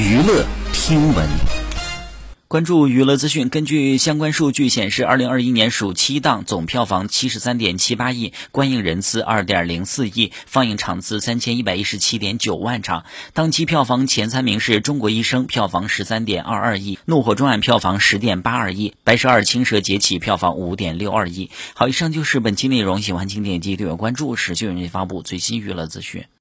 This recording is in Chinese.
娱乐听闻。关注娱乐资讯，根据相关数据显示，二零二一年暑期档总票房七十三点七八亿，观影人次二点零四亿，放映场次三千一百一十七点九万场。当期票房前三名是《中国医生》，票房十三点二二亿；《怒火重案》票房十点八二亿；《白蛇二：青蛇劫起》票房五点六二亿。好，以上就是本期内容，喜欢请点击订阅关注，持续为您发布最新娱乐资讯。